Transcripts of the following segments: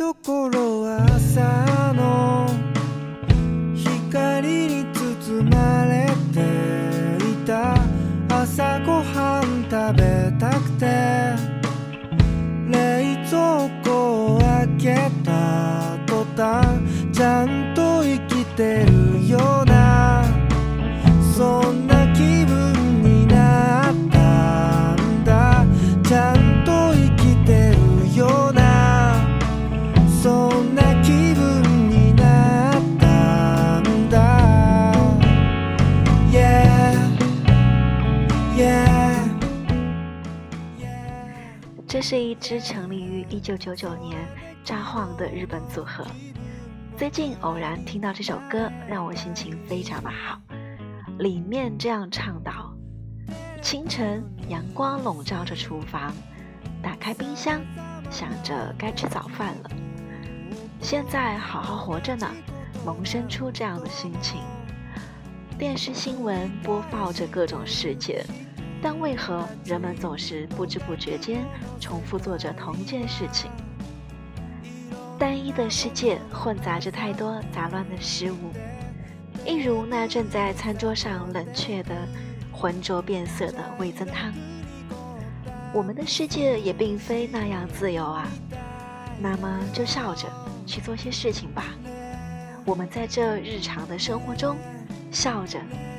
所は朝の光に包まれていた。朝ごはん食べたくて。支成立于1999年札幌的日本组合。最近偶然听到这首歌，让我心情非常的好。里面这样唱道：清晨，阳光笼罩着厨房，打开冰箱，想着该吃早饭了。现在好好活着呢，萌生出这样的心情。电视新闻播报着各种事件，但为何人们总是不知不觉间重复做着同一件事情？单一的世界混杂着太多杂乱的事物，一如那正在餐桌上冷却的、浑浊变色的味增汤。我们的世界也并非那样自由啊，那么就笑着去做些事情吧。我们在这日常的生活中，笑着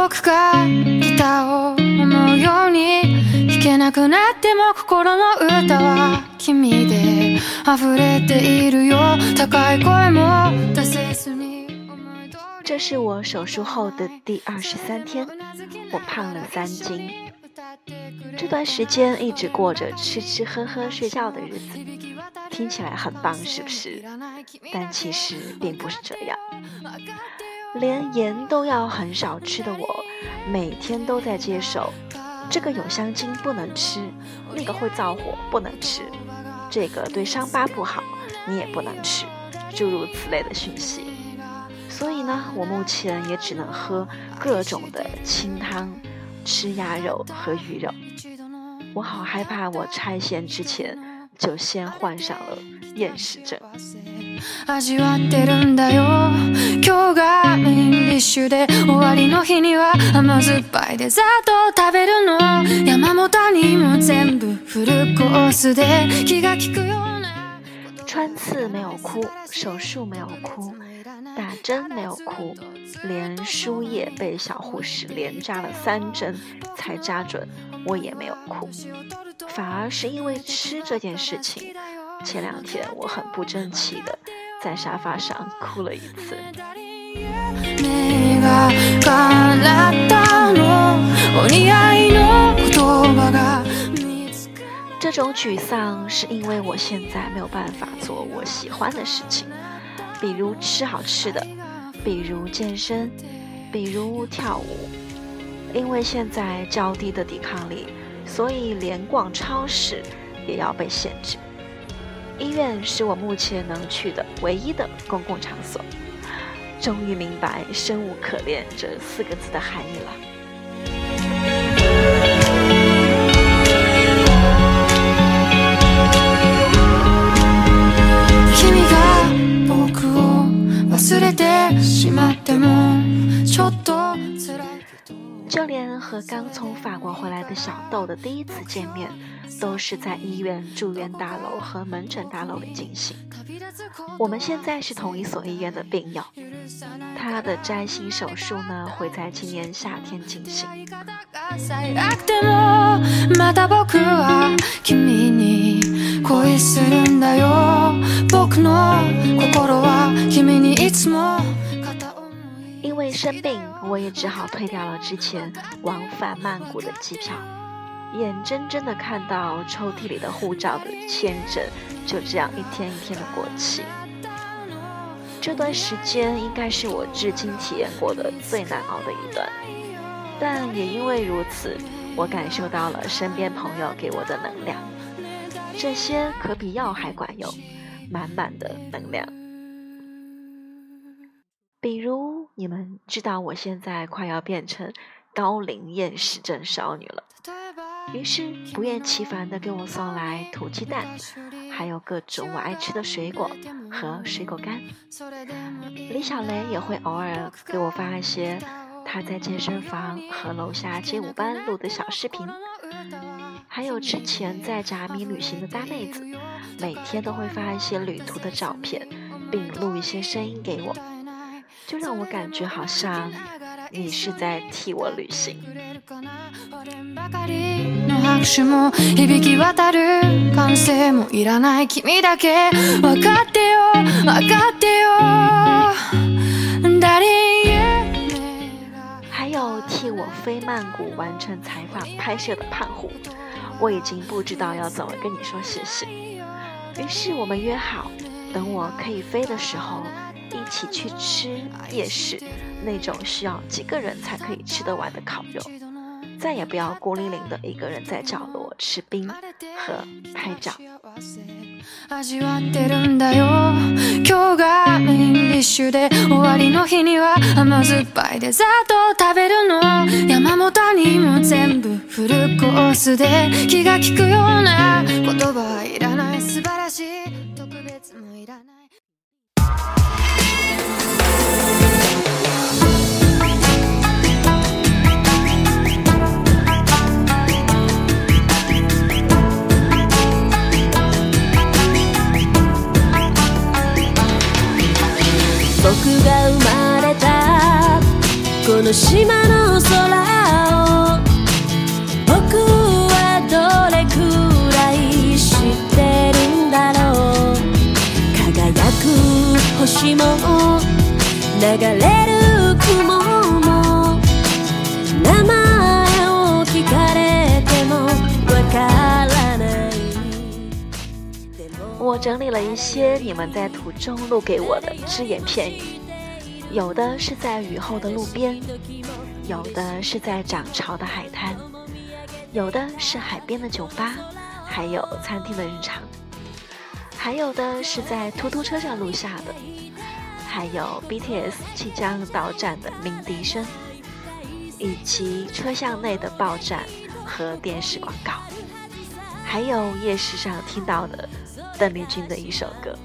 僕がギターを思うように弾けなくなっても心の歌は君で溢れているよ高い声も出せずに思い通り这是我手术后的第二十三天，我胖了三斤。这段时间一直过着吃吃喝喝睡觉的日子，听起来很棒，是不是？但其实并不是这样。 连盐都要很少吃的我，每天都在接受这个有香精不能吃，那个会燥火不能吃，这个对伤疤不好，你也不能吃，诸如此类的讯息。所以呢，我目前也只能喝各种的清汤，吃鸭肉和鱼肉。我好害怕，我拆线之前就先患上了厌食症。味わってるんだよ今日がメインディッシュで終わりの日には甘酸っぱいデザートを食べるの山本にも全部フルコースで気が利くような穿刺没有哭，手术没有哭，打针没有哭，连输液被小护士连扎了三针才扎准，我也没有哭，反而是因为吃这件事情， 前两天我很不争气的在沙发上哭了一次。目が叶ったのお似合いの言葉が見つか这种沮丧是因为我现在没有办法做我喜欢的事情，比如吃好吃的，比如健身，比如跳舞。因为现在较低的抵抗力，所以连逛超市也要被限制。 医院是我目前能去的唯一的公共场所。终于明白“生无可恋”这四个字的含义了。君が僕を忘れてしまってもちょっと辛い 就连和刚从法国回来的小豆的第一次见面，都是在医院住院大楼和门诊大楼里进行。我们现在是同一所医院的病友。他的摘心手术呢，会在今年夏天进行。为生病，我也只好退掉了之前往返曼谷的机票，眼睁睁的看到抽屉里的护照的签证就这样一天一天的过期。这段时间应该是我至今体验过的最难熬的一段，但也因为如此，我感受到了身边朋友给我的能量，这些可比药还管用，满满的能量。比如，你们知道我现在快要变成高龄厌食症少女了，于是不厌其烦地给我送来土鸡蛋，还有各种我爱吃的水果和水果干。李小雷也会偶尔给我发一些他在健身房和楼下街舞班录的小视频，还有之前在甲米旅行的大妹子，每天都会发一些旅途的照片，并录一些声音给我。就让我感觉好像你是在替我旅行。还有替我飞曼谷完成采访拍摄的胖虎，我已经不知道要怎么跟你说谢谢。于是我们约好，等我可以飞的时候。一起去吃夜市，那种需要几个人才可以吃得完的烤肉，再也不要孤零零的一个人在角落吃冰和拍照。星も流れる雲も名前を聞かれてもわからない我整理了一些你们在途中录给我的只言片语。有的是在雨后的路边，有的是在涨潮的海滩，有的是海边的酒吧，还有餐厅的日常， 还有的是在突突车上录下的，还有 BTS 即将到站的鸣笛声，以及车厢内的报站和电视广告，还有夜市上听到的邓丽君的一首歌。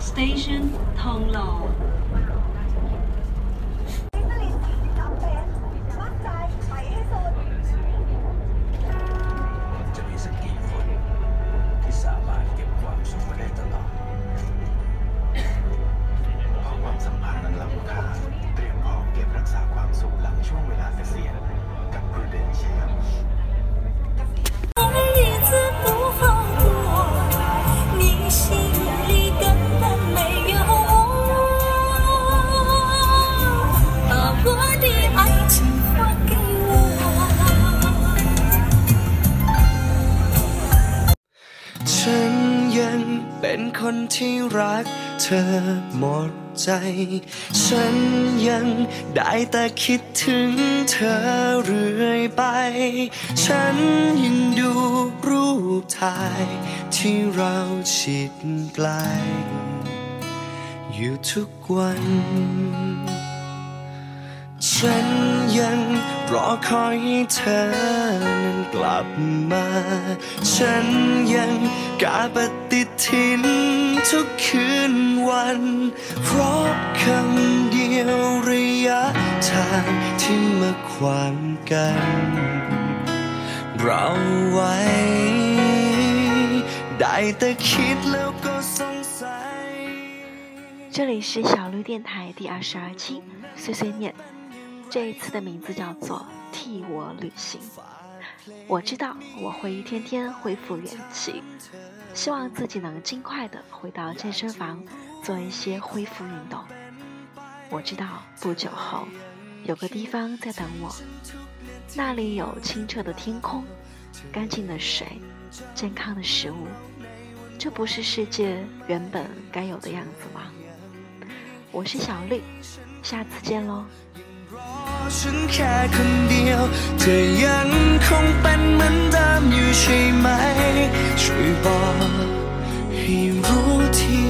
station, Tong Lo. เป็นคนที่รักเธอหมดใจ ฉันยังได้แต่คิดถึงเธอเรื่อยไป ฉันยังดูรูปถ่ายที่เราชิดไกล อยู่ทุกวัน ฉันยังรอคอยให้เธอนั้นกลับมา ฉันยังกาปฏิทินทุกคืนวัน เพราะคำเดียวระยะทางที่มาขวางกัน เราไว้ ได้แต่คิดแล้วก็สงสัย 这里是小绿电台第二十二期碎碎念， 这一次的名字叫做“替我旅行”。我知道我会一天天恢复元气，希望自己能尽快的回到健身房做一些恢复运动。我知道不久后有个地方在等我，那里有清澈的天空、干净的水、健康的食物。这不是世界原本该有的样子吗？我是小绿，下次见喽。 ฉันแค่คนเดียวเธอยังคงเป็นเหมือนเดิมอยู่ใช่ไหม ช่วยบอกให้รู้ที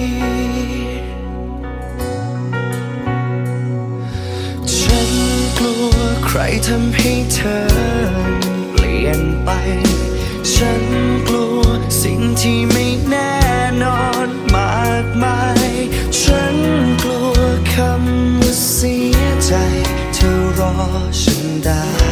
ฉันกลัวใครทำให้เธอเปลี่ยนไป ฉันกลัวสิ่งที่ไม่ 我心大。